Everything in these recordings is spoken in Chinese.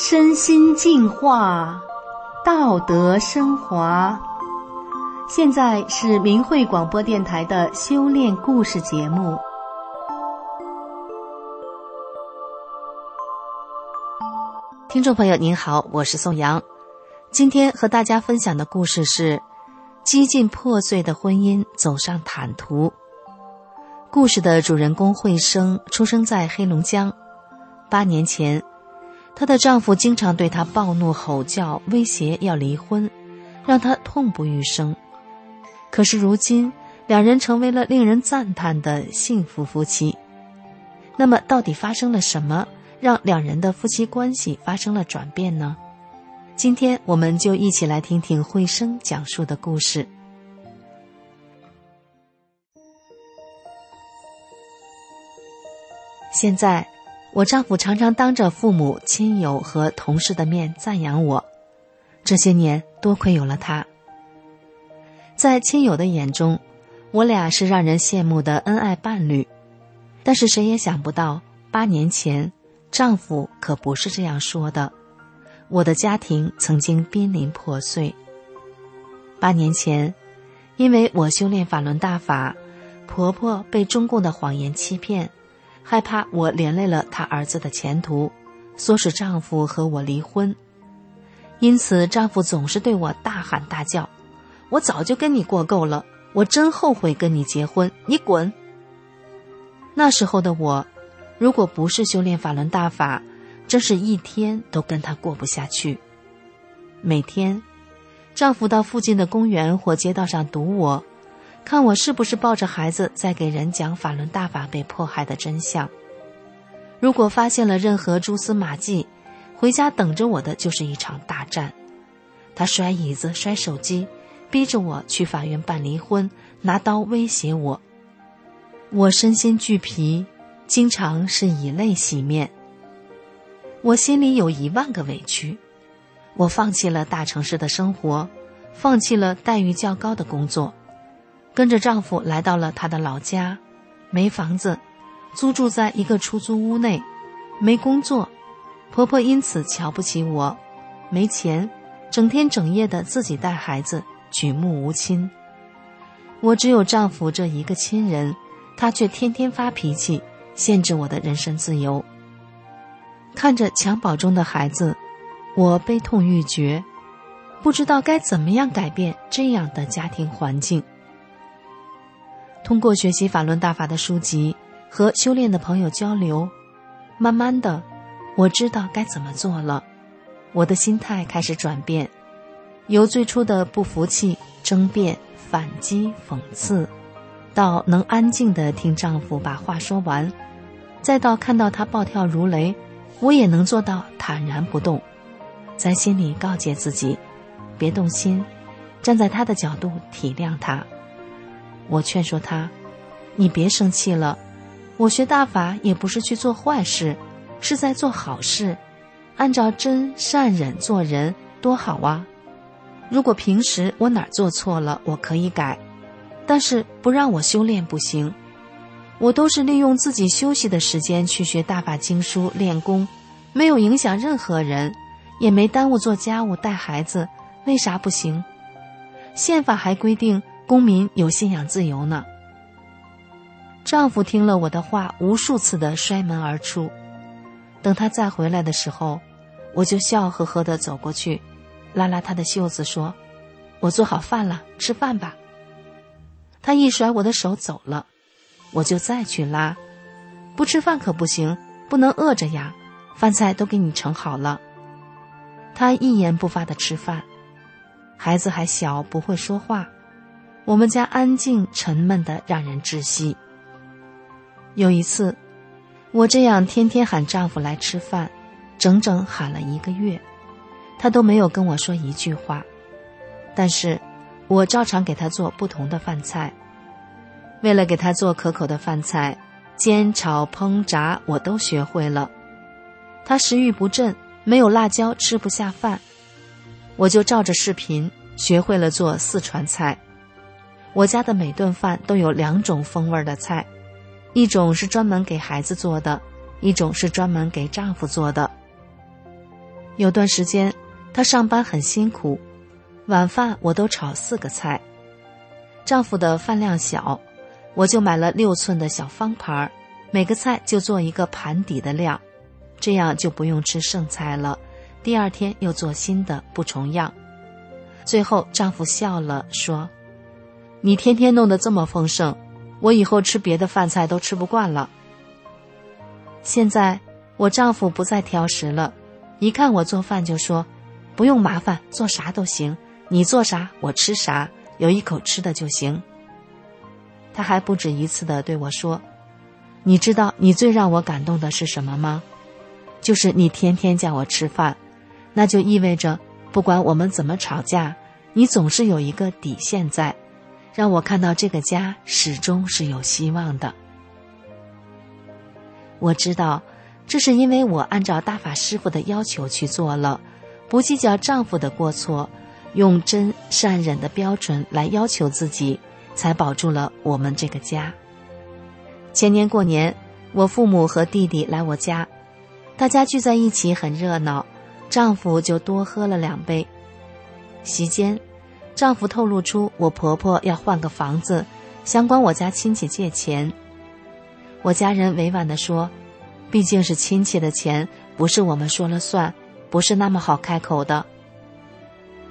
身心净化，道德升华。现在是明慧广播电台的修炼故事节目。听众朋友您好，我是宋阳。今天和大家分享的故事是：几近破碎的婚姻走上坦途。故事的主人公慧生出生在黑龙江，八年前，她的丈夫经常对她暴怒吼叫，威胁要离婚，让她痛不欲生。可是如今，两人成为了令人赞叹的幸福夫妻。那么，到底发生了什么，让两人的夫妻关系发生了转变呢？今天，我们就一起来听听慧生讲述的故事。现在，我丈夫常常当着父母亲友和同事的面赞扬我。这些年，多亏有了他。在亲友的眼中，我俩是让人羡慕的恩爱伴侣。但是谁也想不到，八年前，丈夫可不是这样说的。我的家庭曾经濒临破碎。八年前，因为我修炼法轮大法，婆婆被中共的谎言欺骗。害怕我连累了她儿子的前途，唆使丈夫和我离婚。因此，丈夫总是对我大喊大叫：“我早就跟你过够了，我真后悔跟你结婚，你滚！”那时候的我，如果不是修炼法轮大法，真是一天都跟他过不下去。每天，丈夫到附近的公园或街道上堵我。看我是不是抱着孩子在给人讲法轮大法被迫害的真相？如果发现了任何蛛丝马迹，回家等着我的就是一场大战。他摔椅子、摔手机，逼着我去法院办离婚，拿刀威胁我。我身心俱疲，经常是以泪洗面。我心里有一万个委屈。我放弃了大城市的生活，放弃了待遇较高的工作。跟着丈夫来到了他的老家，没房子，租住在一个出租屋内，没工作，婆婆因此瞧不起我，没钱，整天整夜的自己带孩子，举目无亲。我只有丈夫这一个亲人，他却天天发脾气，限制我的人身自由。看着襁褓中的孩子，我悲痛欲绝，不知道该怎么样改变这样的家庭环境。通过学习法轮大法的书籍和修炼的朋友交流，慢慢的，我知道该怎么做了。我的心态开始转变，由最初的不服气、争辩、反击、讽刺，到能安静的听丈夫把话说完，再到看到他暴跳如雷，我也能做到坦然不动，在心里告诫自己，别动心，站在他的角度体谅他。我劝说他：“你别生气了，我学大法也不是去做坏事，是在做好事，按照真善忍做人，多好啊！如果平时我哪儿做错了，我可以改，但是不让我修炼不行。我都是利用自己休息的时间去学大法经书练功，没有影响任何人，也没耽误做家务带孩子，为啥不行？宪法还规定。”公民有信仰自由呢。丈夫听了我的话，无数次的摔门而出。等他再回来的时候，我就笑呵呵的走过去，拉拉他的袖子说：“我做好饭了，吃饭吧。”他一甩我的手走了，我就再去拉：“不吃饭可不行，不能饿着呀，饭菜都给你盛好了。”他一言不发的吃饭，孩子还小，不会说话。我们家安静沉闷的让人窒息。有一次，我这样天天喊丈夫来吃饭，整整喊了一个月，他都没有跟我说一句话。但是，我照常给他做不同的饭菜。为了给他做可口的饭菜，煎、炒、烹、炸我都学会了。他食欲不振，没有辣椒吃不下饭，我就照着视频学会了做四川菜。我家的每顿饭都有两种风味的菜，一种是专门给孩子做的，一种是专门给丈夫做的。有段时间，她上班很辛苦，晚饭我都炒四个菜。丈夫的饭量小，我就买了六寸的小方盘每个菜就做一个盘底的量，这样就不用吃剩菜了。第二天又做新的，不重样。最后丈夫笑了，说：“你天天弄得这么丰盛，我以后吃别的饭菜都吃不惯了。”现在我丈夫不再挑食了，一看我做饭就说：“不用麻烦，做啥都行，你做啥我吃啥。”有一口吃的就行。他还不止一次的对我说：“你知道你最让我感动的是什么吗？就是你天天叫我吃饭，那就意味着不管我们怎么吵架，你总是有一个底线在，让我看到这个家始终是有希望的。我知道，这是因为我按照大法师傅的要求去做了，不计较丈夫的过错。”用真善忍的标准来要求自己，才保住了我们这个家。前年过年，我父母和弟弟来我家，大家聚在一起很热闹，丈夫就多喝了两杯。席间，丈夫透露出我婆婆要换个房子，想管我家亲戚借钱。我家人委婉地说：“毕竟是亲戚的钱，不是我们说了算，不是那么好开口的。”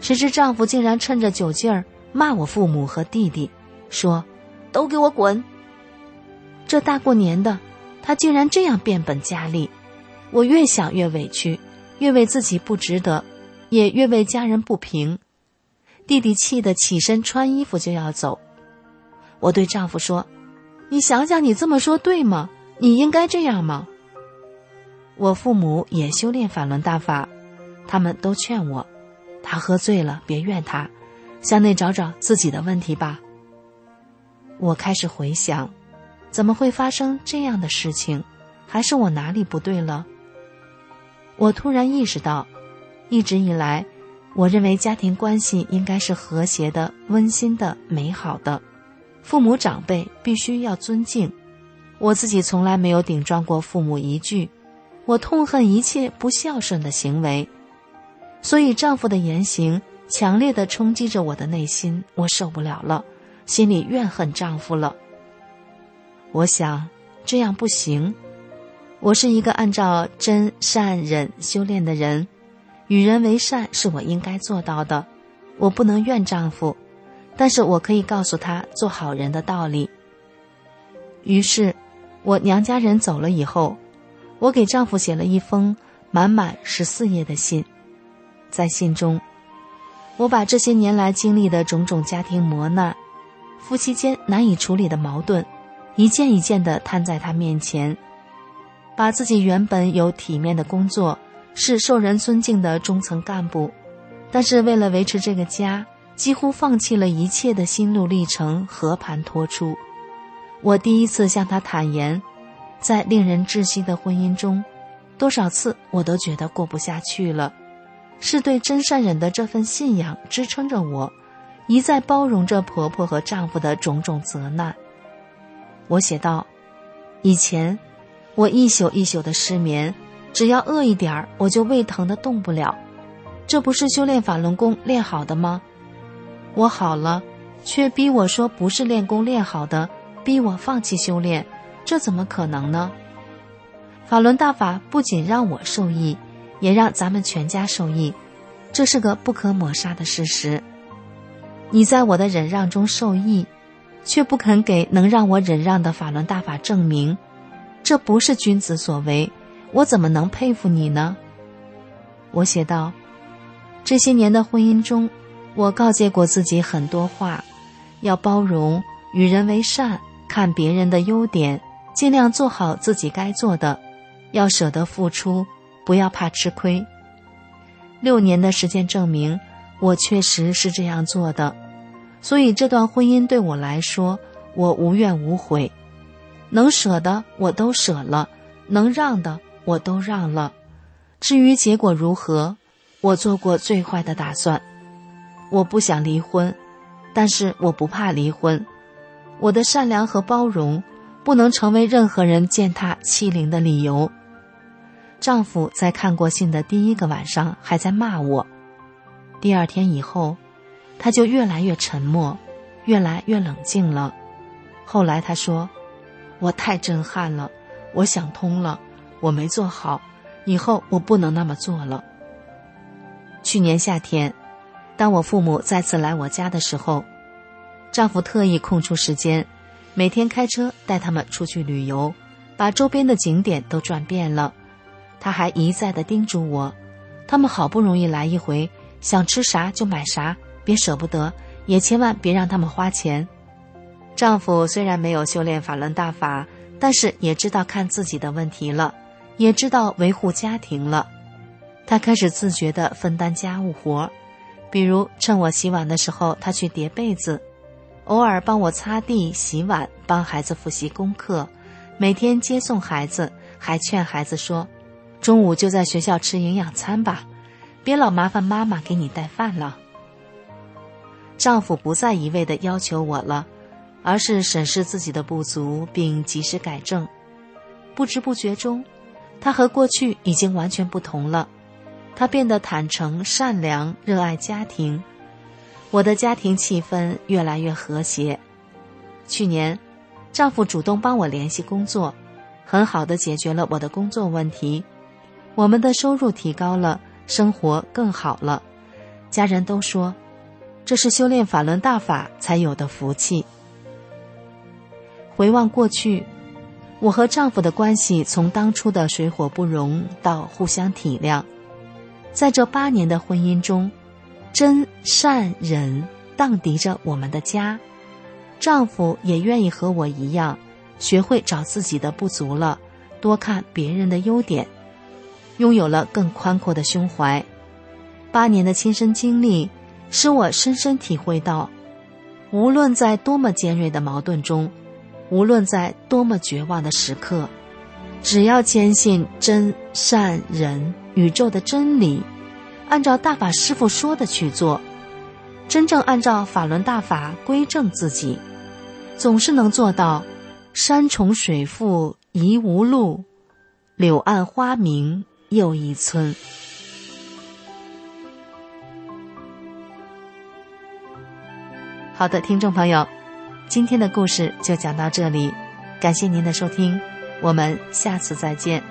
谁知丈夫竟然趁着酒劲儿骂我父母和弟弟，说：“都给我滚！”这大过年的，他竟然这样变本加厉，我越想越委屈，越为自己不值得，也越为家人不平。弟弟气得起身穿衣服就要走，我对丈夫说：“你想想，你这么说对吗？你应该这样吗？”我父母也修炼法轮大法，他们都劝我。他喝醉了，别怨他，向内找找自己的问题吧。我开始回想，怎么会发生这样的事情？还是我哪里不对了？我突然意识到，一直以来，我认为家庭关系应该是和谐的、温馨的、美好的，父母长辈必须要尊敬。我自己从来没有顶撞过父母一句，我痛恨一切不孝顺的行为。所以，丈夫的言行强烈的冲击着我的内心，我受不了了，心里怨恨丈夫了。我想这样不行，我是一个按照真善忍修炼的人，与人为善是我应该做到的，我不能怨丈夫，但是我可以告诉他做好人的道理。于是，我娘家人走了以后，我给丈夫写了一封满满十四页的信。在信中，我把这些年来经历的种种家庭磨难、夫妻间难以处理的矛盾，一件一件地摊在他面前，把自己原本有体面的工作，是受人尊敬的中层干部，但是为了维持这个家，几乎放弃了一切的心路历程和盘托出。我第一次向他坦言，在令人窒息的婚姻中，多少次我都觉得过不下去了。是对真善忍的这份信仰支撑着我，一再包容着婆婆和丈夫的种种责难。我写道：“以前，我一宿一宿的失眠，只要饿一点儿，我就胃疼的动不了。这不是修炼法轮功练好的吗？我好了，却逼我说不是练功练好的，逼我放弃修炼，这怎么可能呢？法轮大法不仅让我受益。”也让咱们全家受益，这是个不可抹杀的事实。你在我的忍让中受益，却不肯给能让我忍让的法轮大法证明，这不是君子所为，我怎么能佩服你呢？我写道：这些年的婚姻中，我告诫过自己很多话，要包容，与人为善，看别人的优点，尽量做好自己该做的，要舍得付出。不要怕吃亏。六年的时间证明，我确实是这样做的，所以这段婚姻对我来说，我无怨无悔。能舍的我都舍了，能让的我都让了。至于结果如何，我做过最坏的打算。我不想离婚，但是我不怕离婚。我的善良和包容，不能成为任何人践踏欺凌的理由。丈夫在看过信的第一个晚上还在骂我，第二天以后，他就越来越沉默，越来越冷静了。后来他说：“我太震撼了，我想通了，我没做好，以后我不能那么做了。”去年夏天，当我父母再次来我家的时候，丈夫特意空出时间，每天开车带他们出去旅游，把周边的景点都转遍了。他还一再的叮嘱我，他们好不容易来一回，想吃啥就买啥，别舍不得，也千万别让他们花钱。丈夫虽然没有修炼法轮大法，但是也知道看自己的问题了，也知道维护家庭了。他开始自觉地分担家务活，比如趁我洗碗的时候，他去叠被子；偶尔帮我擦地、洗碗，帮孩子复习功课；每天接送孩子，还劝孩子说。中午就在学校吃营养餐吧，别老麻烦妈妈给你带饭了。丈夫不再一味的要求我了，而是审视自己的不足并及时改正。不知不觉中，他和过去已经完全不同了。他变得坦诚、善良、热爱家庭。我的家庭气氛越来越和谐。去年，丈夫主动帮我联系工作，很好的解决了我的工作问题。我们的收入提高了，生活更好了，家人都说，这是修炼法轮大法才有的福气。回望过去，我和丈夫的关系从当初的水火不容到互相体谅，在这八年的婚姻中，真善忍荡涤着我们的家，丈夫也愿意和我一样，学会找自己的不足了，多看别人的优点。拥有了更宽阔的胸怀，八年的亲身经历使我深深体会到，无论在多么尖锐的矛盾中，无论在多么绝望的时刻，只要坚信真善人宇宙的真理，按照大法师父说的去做，真正按照法轮大法归正自己，总是能做到山重水复疑无路，柳暗花明。又一村。好的，听众朋友，今天的故事就讲到这里，感谢您的收听，我们下次再见。